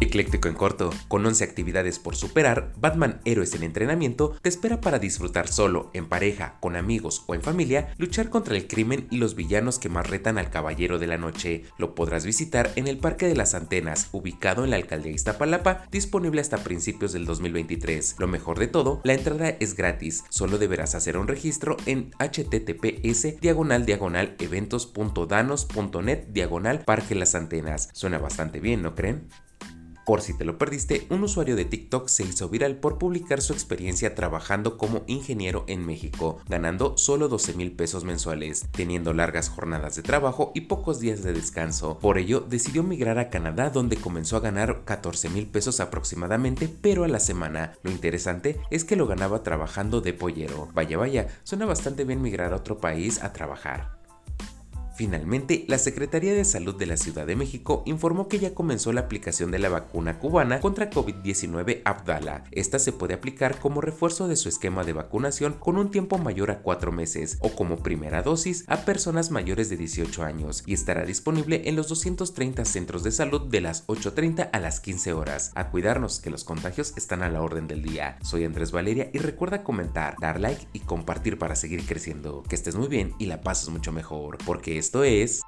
Ecléctico en corto, con 11 actividades por superar, Batman Héroes en entrenamiento te espera para disfrutar solo, en pareja, con amigos o en familia, luchar contra el crimen y los villanos que más retan al Caballero de la Noche. Lo podrás visitar en el Parque de las Antenas, ubicado en la alcaldía Iztapalapa, disponible hasta principios del 2023. Lo mejor de todo, la entrada es gratis, solo deberás hacer un registro en https diagonal diagonal eventos.danos.net diagonal Parque Las Antenas. Suena bastante bien, ¿no creen? Por si te lo perdiste, un usuario de TikTok se hizo viral por publicar su experiencia trabajando como ingeniero en México, ganando solo 12 mil pesos mensuales, teniendo largas jornadas de trabajo y pocos días de descanso. Por ello, decidió migrar a Canadá donde comenzó a ganar 14 mil pesos aproximadamente, pero a la semana. Lo interesante es que lo ganaba trabajando de pollero. Vaya, vaya, suena bastante bien migrar a otro país a trabajar. Finalmente, la Secretaría de Salud de la Ciudad de México informó que ya comenzó la aplicación de la vacuna cubana contra COVID-19 Abdala. Esta se puede aplicar como refuerzo de su esquema de vacunación con un tiempo mayor a cuatro meses o como primera dosis a personas mayores de 18 años y estará disponible en los 230 centros de salud de las 8.30 a las 15 horas. A cuidarnos que los contagios están a la orden del día. Soy Andrés Valeria y recuerda comentar, dar like y compartir para seguir creciendo. Que estés muy bien y la pases mucho mejor, porque esto es